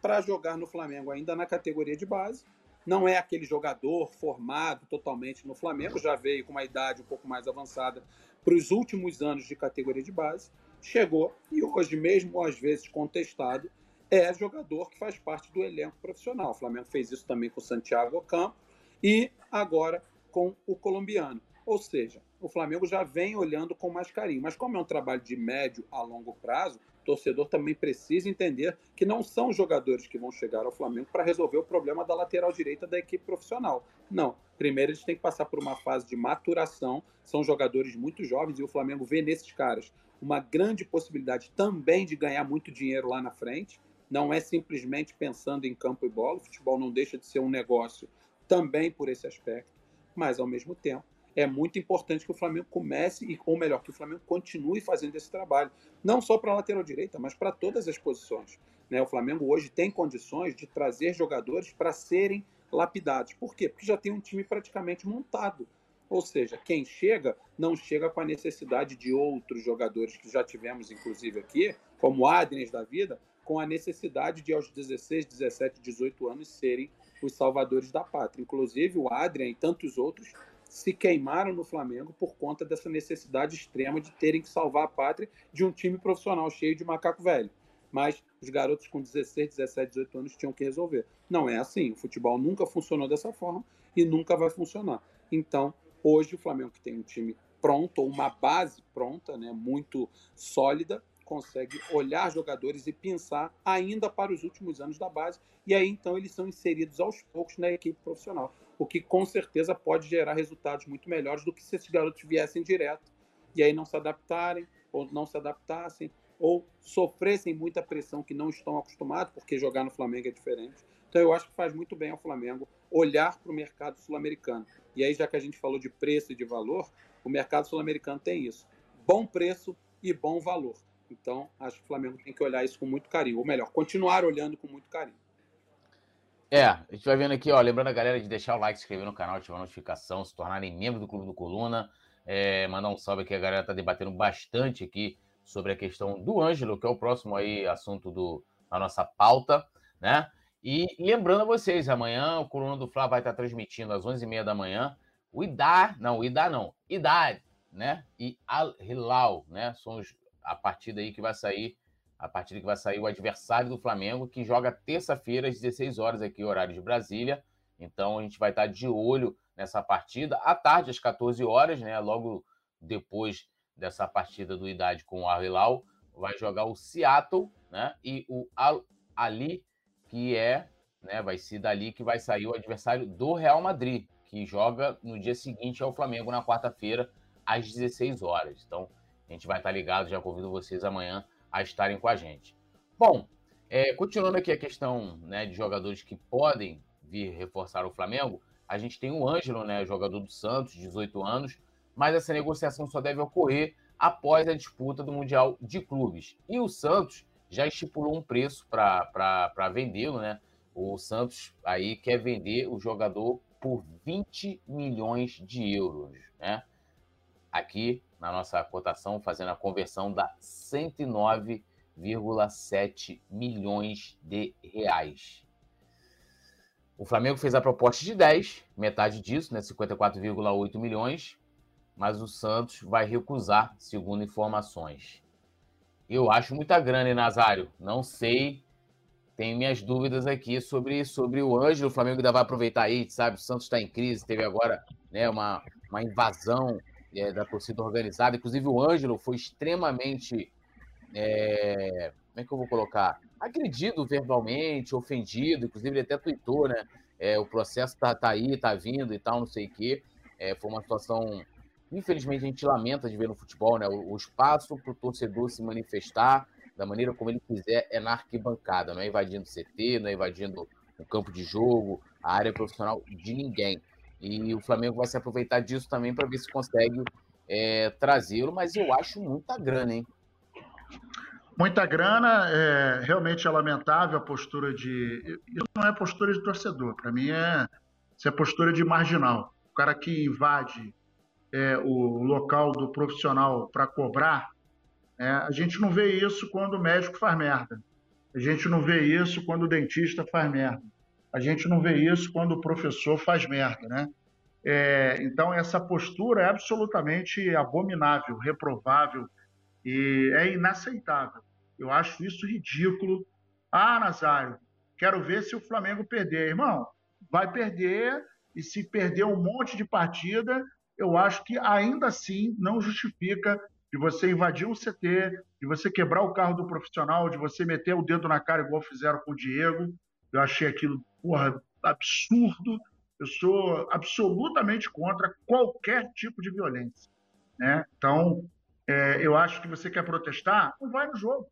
para jogar no Flamengo ainda na categoria de base não é aquele jogador formado totalmente no Flamengo, já veio com uma idade um pouco mais avançada para os últimos anos de categoria de base, chegou e hoje, mesmo às vezes contestado, é jogador que faz parte do elenco profissional. O Flamengo fez isso também com o Santiago Ocampo e agora com o colombiano. Ou seja, o Flamengo já vem olhando com mais carinho. Mas como é um trabalho de médio a longo prazo, o torcedor também precisa entender que não são jogadores que vão chegar ao Flamengo para resolver o problema da lateral direita da equipe profissional. Não. Primeiro eles têm que passar por uma fase de maturação. São jogadores muito jovens e o Flamengo vê nesses caras uma grande possibilidade também de ganhar muito dinheiro lá na frente. Não é simplesmente pensando em campo e bola. O futebol não deixa de ser um negócio também por esse aspecto. Mas, ao mesmo tempo, é muito importante que o Flamengo comece, ou melhor, que o Flamengo continue fazendo esse trabalho, não só para a lateral direita, mas para todas as posições. Né? O Flamengo hoje tem condições de trazer jogadores para serem lapidados. Por quê? Porque já tem um time praticamente montado. Ou seja, quem chega não chega com a necessidade de outros jogadores que já tivemos, inclusive aqui, como Adrians da vida, com a necessidade de aos 16, 17, 18 anos serem os salvadores da pátria. Inclusive o Adrian e tantos outros se queimaram no Flamengo por conta dessa necessidade extrema de terem que salvar a pátria de um time profissional cheio de macaco velho. Mas os garotos com 16, 17, 18 anos tinham que resolver. Não é assim. O futebol nunca funcionou dessa forma e nunca vai funcionar. Então, hoje o Flamengo que tem um time pronto, ou uma base pronta, né, muito sólida, consegue olhar jogadores e pensar ainda para os últimos anos da base, e aí então eles são inseridos aos poucos na equipe profissional, o que com certeza pode gerar resultados muito melhores do que se esses garotos viessem direto e aí não se adaptarem, ou não se adaptassem, ou sofressem muita pressão que não estão acostumados, porque jogar no Flamengo é diferente. Então eu acho que faz muito bem ao Flamengo olhar para o mercado sul-americano. E aí, já que a gente falou de preço e de valor, o mercado sul-americano tem isso: bom preço e bom valor. Então, acho que o Flamengo tem que olhar isso com muito carinho, ou melhor, continuar olhando com muito carinho. É, a gente vai vendo aqui, ó, lembrando a galera de deixar o like, se inscrever no canal, ativar a notificação, se tornarem membro do Clube do Coluna, é, mandar um salve aqui, a galera tá debatendo bastante aqui sobre a questão do Ângelo, que é o próximo aí assunto do, da nossa pauta, né? E lembrando a vocês, amanhã o Coluna do Fla vai estar transmitindo às 11h30 da manhã o Idá, não, o Idá não, Idá, né? E Al Hilal, né? São os a partida aí que vai sair, a partida que vai sair o adversário do Flamengo, que joga terça-feira às 16 horas aqui, horário de Brasília. Então a gente vai estar de olho nessa partida. À tarde, às 14 horas, né? Logo depois dessa partida do Idade com o Al Hilal, vai jogar o Seattle, né? E o Al Ali, que é, né? Vai ser dali que vai sair o adversário do Real Madrid, que joga no dia seguinte ao Flamengo na quarta-feira às 16 horas. Então a gente vai estar ligado, já convido vocês amanhã a estarem com a gente. Bom, é, continuando aqui a questão né, de jogadores que podem vir reforçar o Flamengo, a gente tem o Ângelo, né, jogador do Santos, 18 anos, mas essa negociação só deve ocorrer após a disputa do Mundial de Clubes. E o Santos já estipulou um preço para vendê-lo, né? O Santos aí quer vender o jogador por 20 milhões de euros, né? Aqui na nossa cotação, fazendo a conversão da 109,7 milhões de reais. O Flamengo fez a proposta de 10, metade disso, né, 54,8 milhões, mas o Santos vai recusar, segundo informações. Eu acho muita grana, hein, Nazário? Não sei. Tenho minhas dúvidas aqui sobre, sobre o Ângelo. O Flamengo ainda vai aproveitar aí, sabe? O Santos está em crise, teve agora né, uma, uma invasão é, da torcida organizada. Inclusive, o Ângelo foi extremamente. É, como é que eu vou colocar? agredido verbalmente, ofendido, inclusive ele até tweetou, né? É, o processo tá, tá aí, tá vindo e tal, não sei o quê. É, foi uma situação, infelizmente, a gente lamenta de ver no futebol, né? O, o espaço para o torcedor se manifestar da maneira como ele quiser é na arquibancada, não é invadindo CT, não é invadindo o campo de jogo, a área profissional de ninguém. E o Flamengo vai se aproveitar disso também para ver se consegue é, trazê-lo, mas eu acho muita grana, hein? Muita grana, é, realmente é lamentável a postura de. Isso não é postura de torcedor, para mim é, isso é postura de marginal. O cara que invade é, o local do profissional para cobrar, é, a gente não vê isso quando o médico faz merda. A gente não vê isso quando o dentista faz merda. A gente não vê isso quando o professor faz merda, né? É, então, essa postura é absolutamente abominável, reprovável e é inaceitável. Eu acho isso ridículo. Ah, Nazário, quero ver se o Flamengo perder. Irmão, vai perder, e se perder um monte de partida, eu acho que ainda assim não justifica de você invadir um CT, de você quebrar o carro do profissional, de você meter o dedo na cara igual fizeram com o Diego. Eu achei aquilo, porra, absurdo. Eu sou absolutamente contra qualquer tipo de violência. Né? Então, é, eu acho que você quer protestar, não vai no jogo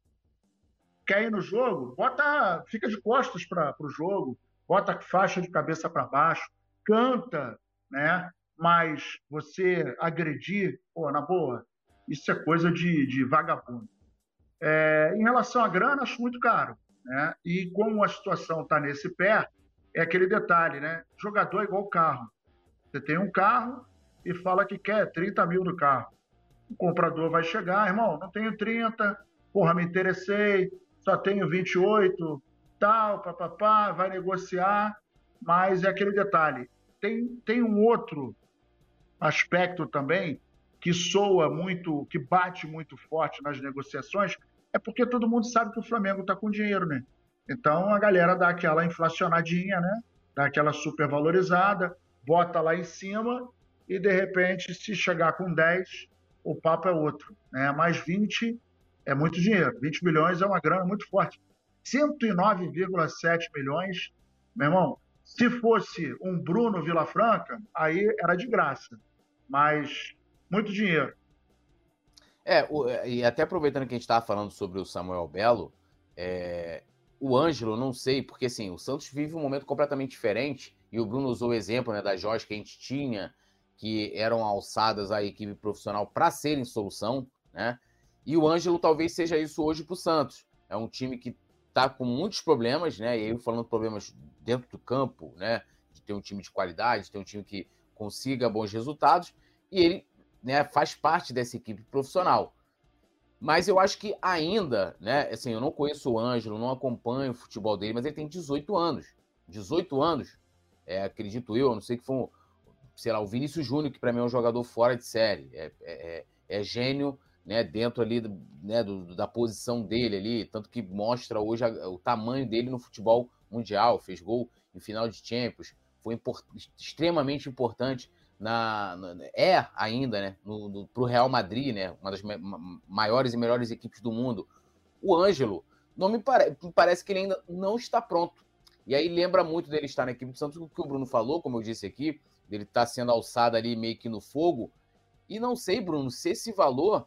quer ir no jogo, bota, fica de costas para o jogo, bota faixa de cabeça para baixo, canta, né? Mas você agredir, pô, na boa, isso é coisa de, de vagabundo. É, em relação à grana, acho muito caro. Né? E como a situação está nesse pé, é aquele detalhe, né? Jogador é igual carro. Você tem um carro e fala que quer 30 mil no carro. O comprador vai chegar, irmão, não tenho 30, porra, me interessei, só tenho 28, tal, papapá, vai negociar, mas é aquele detalhe. Tem, tem um outro aspecto também que soa muito, que bate muito forte nas negociações, é porque todo mundo sabe que o Flamengo está com dinheiro, né? Então a galera dá aquela inflacionadinha, né? Dá aquela supervalorizada, bota lá em cima e de repente, se chegar com 10, o papo é outro. Né? Mais 20, é muito dinheiro. 20 milhões é uma grana muito forte. 109,7 milhões, meu irmão, se fosse um Bruno Vilafranca, aí era de graça. Mas muito dinheiro. É, e até aproveitando que a gente estava falando sobre o Samuel Belo, é, o Ângelo, não sei, porque assim, o Santos vive um momento completamente diferente, e o Bruno usou o exemplo né, das joias que a gente tinha, que eram alçadas à equipe profissional para serem solução, né? E o Ângelo talvez seja isso hoje para o Santos. É um time que está com muitos problemas, né? E aí falando problemas dentro do campo, né? De ter um time de qualidade, de ter um time que consiga bons resultados. E ele né, faz parte dessa equipe profissional. Mas eu acho que ainda, né? Assim, eu não conheço o Ângelo, não acompanho o futebol dele, mas ele tem 18 anos. 18 anos, é, acredito eu, não sei que foi, sei lá, o Vinícius Júnior, que para mim é um jogador fora de série. É, é, é, é gênio né, dentro ali né, do, da posição dele ali, tanto que mostra hoje a, o tamanho dele no futebol mundial, fez gol em final de Champions, foi import, extremamente importante na, na, é ainda, né, para o Real Madrid, né, uma das maiores e melhores equipes do mundo. O Ângelo, não me, pare, me parece que ele ainda não está pronto. E aí lembra muito dele estar na equipe do Santos, o que o Bruno falou, como eu disse aqui, dele estar tá sendo alçado ali meio que no fogo. E não sei, Bruno, se esse valor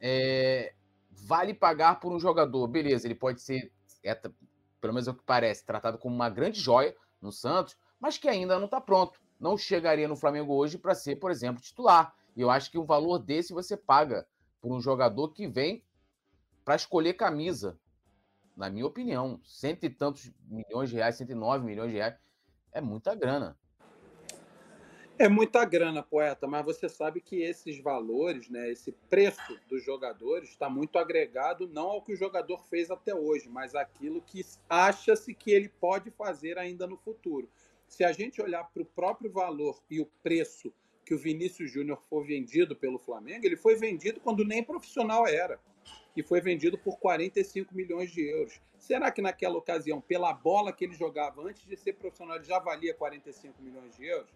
é, vale pagar por um jogador. Beleza, ele pode ser, é, pelo menos é o que parece, tratado como uma grande joia no Santos, mas que ainda não está pronto. Não chegaria no Flamengo hoje para ser, por exemplo, titular. E eu acho que um valor desse você paga por um jogador que vem para escolher camisa. Na minha opinião, cento e tantos milhões de reais, 109 milhões de reais, é muita grana. É muita grana, poeta, mas você sabe que esses valores, né, esse preço dos jogadores está muito agregado não ao que o jogador fez até hoje, mas aquilo que acha-se que ele pode fazer ainda no futuro. Se a gente olhar para o próprio valor e o preço que o Vinícius Júnior foi vendido pelo Flamengo, ele foi vendido quando nem profissional era. E foi vendido por 45 milhões de euros. Será que naquela ocasião, pela bola que ele jogava antes de ser profissional, ele já valia 45 milhões de euros?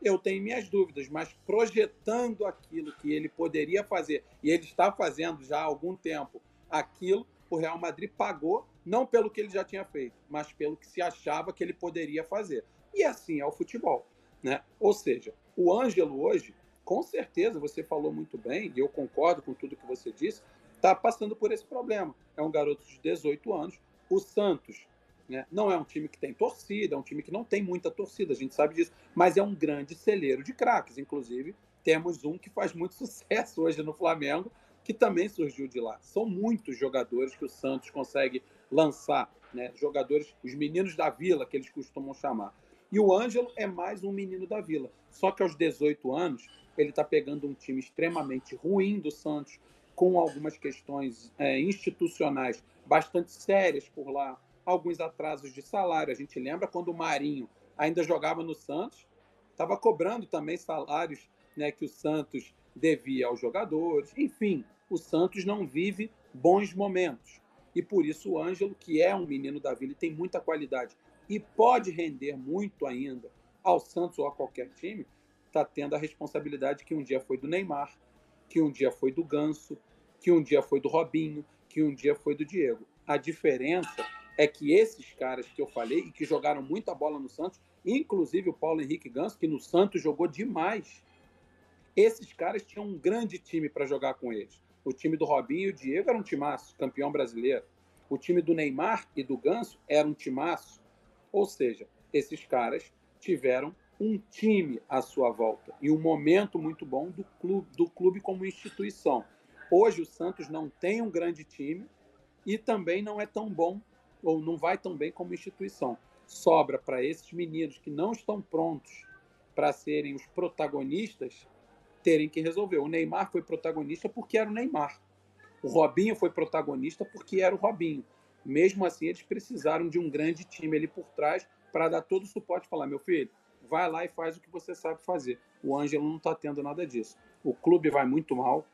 Eu tenho minhas dúvidas, mas projetando aquilo que ele poderia fazer, e ele está fazendo já há algum tempo aquilo, o Real Madrid pagou, não pelo que ele já tinha feito, mas pelo que se achava que ele poderia fazer. E assim é o futebol. Né? Ou seja, o Ângelo hoje, com certeza, você falou muito bem, e eu concordo com tudo que você disse, está passando por esse problema. É um garoto de 18 anos. O Santos né, não é um time que tem torcida, é um time que não tem muita torcida, a gente sabe disso, mas é um grande celeiro de craques. Inclusive, temos um que faz muito sucesso hoje no Flamengo, que também surgiu de lá. São muitos jogadores que o Santos consegue lançar, né? jogadores, os meninos da vila, que eles costumam chamar. E o Ângelo é mais um menino da vila. Só que aos 18 anos, ele está pegando um time extremamente ruim do Santos, com algumas questões é, institucionais bastante sérias por lá, alguns atrasos de salário. A gente lembra quando o Marinho ainda jogava no Santos, estava cobrando também salários né, que o Santos devia aos jogadores. Enfim, o Santos não vive bons momentos. E por isso o Ângelo, que é um menino da vila e tem muita qualidade e pode render muito ainda ao Santos ou a qualquer time, está tendo a responsabilidade que um dia foi do Neymar, que um dia foi do Ganso, que um dia foi do Robinho, que um dia foi do Diego. A diferença é que esses caras que eu falei e que jogaram muita bola no Santos, inclusive o Paulo Henrique Ganso, que no Santos jogou demais, esses caras tinham um grande time para jogar com eles. O time do Robinho e o Diego era um timaço, campeão brasileiro. O time do Neymar e do Ganso era um timaço. Ou seja, esses caras tiveram um time à sua volta e um momento muito bom do clube, do clube como instituição. Hoje o Santos não tem um grande time e também não é tão bom ou não vai tão bem como instituição. Sobra para esses meninos que não estão prontos para serem os protagonistas terem que resolver. O Neymar foi protagonista porque era o Neymar. O Robinho foi protagonista porque era o Robinho. Mesmo assim, eles precisaram de um grande time ali por trás para dar todo o suporte e falar: meu filho, vai lá e faz o que você sabe fazer. O Ângelo não está tendo nada disso. O clube vai muito mal,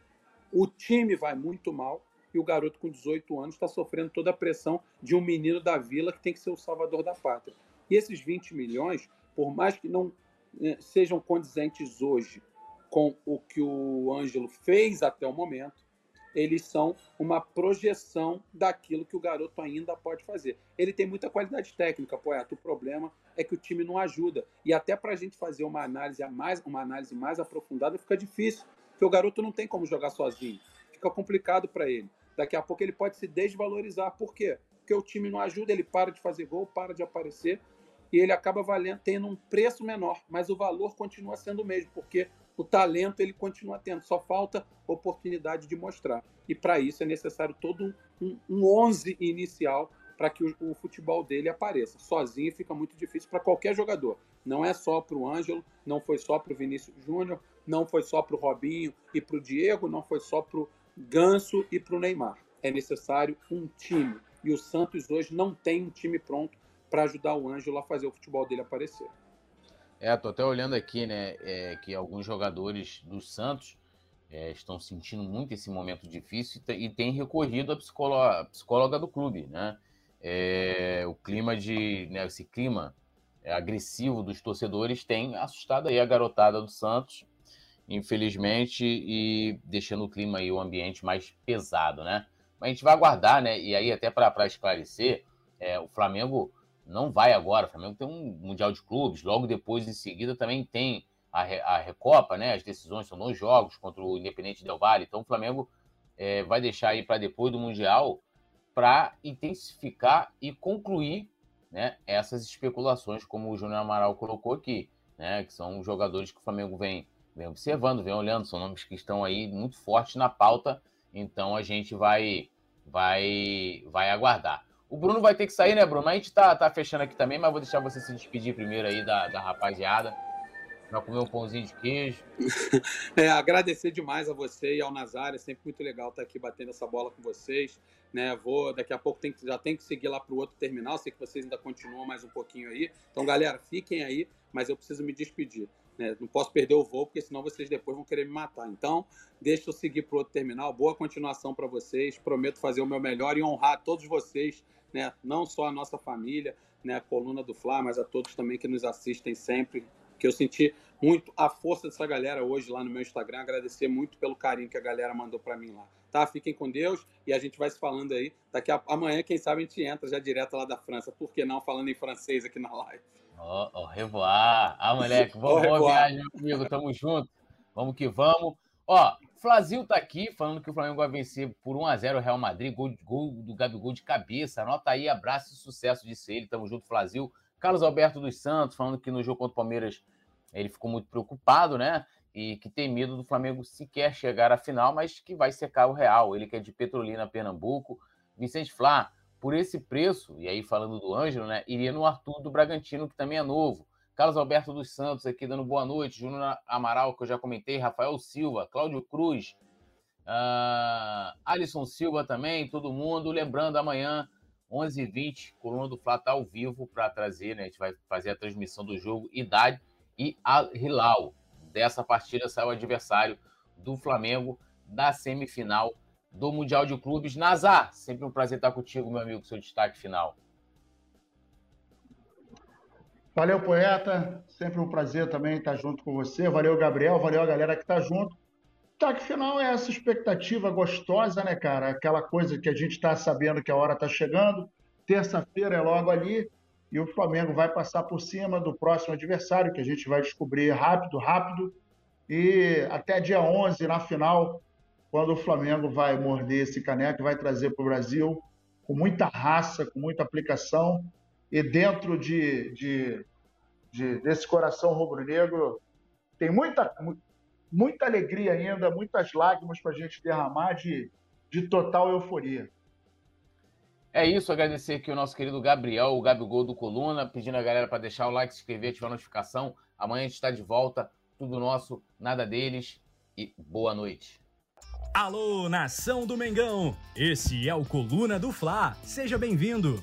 o time vai muito mal e o garoto com 18 anos está sofrendo toda a pressão de um menino da vila que tem que ser o salvador da pátria. E esses 20 milhões, por mais que não eh, sejam condizentes hoje com o que o Ângelo fez até o momento, eles são uma projeção daquilo que o garoto ainda pode fazer. Ele tem muita qualidade técnica, poeta. O problema é que o time não ajuda. E até para a gente fazer uma análise, mais, uma análise mais aprofundada fica difícil, porque o garoto não tem como jogar sozinho. Fica complicado para ele. Daqui a pouco ele pode se desvalorizar. Por quê? Porque o time não ajuda, ele para de fazer gol, para de aparecer e ele acaba valendo, tendo um preço menor, mas o valor continua sendo o mesmo, porque o talento ele continua tendo, só falta oportunidade de mostrar. E para isso é necessário todo um, um 11 inicial para que o, o, futebol dele apareça. Sozinho fica muito difícil para qualquer jogador. Não é só para o Ângelo, não foi só para o Vinícius Júnior, não foi só para o Robinho e para o Diego, não foi só para o Ganso e para o Neymar. É necessário um time. E o Santos hoje não tem um time pronto para ajudar o Ângelo a fazer o futebol dele aparecer. É, tô até olhando aqui, né, é, que alguns jogadores do Santos é, estão sentindo muito esse momento difícil e, e têm recorrido à psicóloga, psicóloga do clube, né? É, o clima de, né, esse clima é, agressivo dos torcedores tem assustado aí a garotada do Santos, infelizmente, e deixando o clima e o ambiente mais pesado, né? Mas a gente vai aguardar, né? E aí até para esclarecer, é, o Flamengo não vai agora. O Flamengo tem um Mundial de Clubes, logo depois, em seguida, também tem a, a Recopa, né? As decisões são nos jogos contra o Independente Del Valle. Então o Flamengo é, vai deixar aí para depois do Mundial para intensificar e concluir né, essas especulações, como o Júnior Amaral colocou aqui, né? Que são jogadores que o Flamengo vem, vem observando, vem olhando, são nomes que estão aí muito fortes na pauta. Então a gente vai, vai, vai aguardar. O Bruno vai ter que sair, né, Bruno? A gente tá, tá fechando aqui também, mas vou deixar você se despedir primeiro aí da, da rapaziada. Vai comer um pãozinho de queijo. É, agradecer demais a você e ao Nazário. É sempre muito legal estar aqui batendo essa bola com vocês. Né, vou, daqui a pouco tem que, já tem que seguir lá para o outro terminal. Sei que vocês ainda continuam mais um pouquinho aí. Então, galera, fiquem aí, mas eu preciso me despedir. Né? Não posso perder o voo, porque senão vocês depois vão querer me matar. Então, deixa eu seguir para o outro terminal. Boa continuação para vocês. Prometo fazer o meu melhor e honrar todos vocês, né? não só a nossa família, né? a coluna do Fla, mas a todos também que nos assistem sempre que eu senti muito a força dessa galera hoje lá no meu Instagram. Agradecer muito pelo carinho que a galera mandou para mim lá. Tá? Fiquem com Deus e a gente vai se falando aí. Daqui a, amanhã, quem sabe, a gente entra já direto lá da França. Por que não falando em francês aqui na live? Ó, oh, oh, revoar. Ah, moleque, boa, boa viagem, meu amigo. Tamo junto. Vamos que vamos. Ó, Flazil tá aqui falando que o Flamengo vai vencer por 1x0 o Real Madrid. Gol, gol do Gabigol de cabeça. Anota aí, abraço e sucesso, disse ele. Tamo junto, Flazil. Carlos Alberto dos Santos, falando que no jogo contra o Palmeiras ele ficou muito preocupado, né? E que tem medo do Flamengo sequer chegar à final, mas que vai secar o Real. Ele que é de Petrolina, Pernambuco. Vicente Flá, por esse preço, e aí falando do Ângelo, né? Iria no Arthur do Bragantino, que também é novo. Carlos Alberto dos Santos aqui dando boa noite. Júnior Amaral, que eu já comentei. Rafael Silva, Cláudio Cruz, uh, Alisson Silva também, todo mundo. Lembrando, amanhã 11h20, Coluna do Flá está ao vivo para trazer, né? A gente vai fazer a transmissão do jogo Idade e Al Hilal. Dessa partida sai o adversário do Flamengo da semifinal do Mundial de Clubes. Nazar, sempre um prazer estar contigo, meu amigo, seu destaque final. Valeu, poeta. Sempre um prazer também estar junto com você. Valeu, Gabriel. Valeu a galera que está junto. Destaque final é essa expectativa gostosa, né, cara? Aquela coisa que a gente está sabendo que a hora está chegando. Terça-feira é logo ali e o Flamengo vai passar por cima do próximo adversário, que a gente vai descobrir rápido, rápido. E até dia 11, na final, quando o Flamengo vai morder esse caneco, vai trazer para o Brasil com muita raça, com muita aplicação. E dentro de, de, de desse coração rubro-negro tem muita, muita alegria ainda, muitas lágrimas para a gente derramar de, de total euforia. É isso, agradecer aqui o nosso querido Gabriel, o Gabigol do Coluna, pedindo a galera para deixar o like, se inscrever, ativar a notificação. Amanhã a gente está de volta, tudo nosso, nada deles e boa noite. Alô, nação do Mengão! Esse é o Coluna do Fla, seja bem-vindo!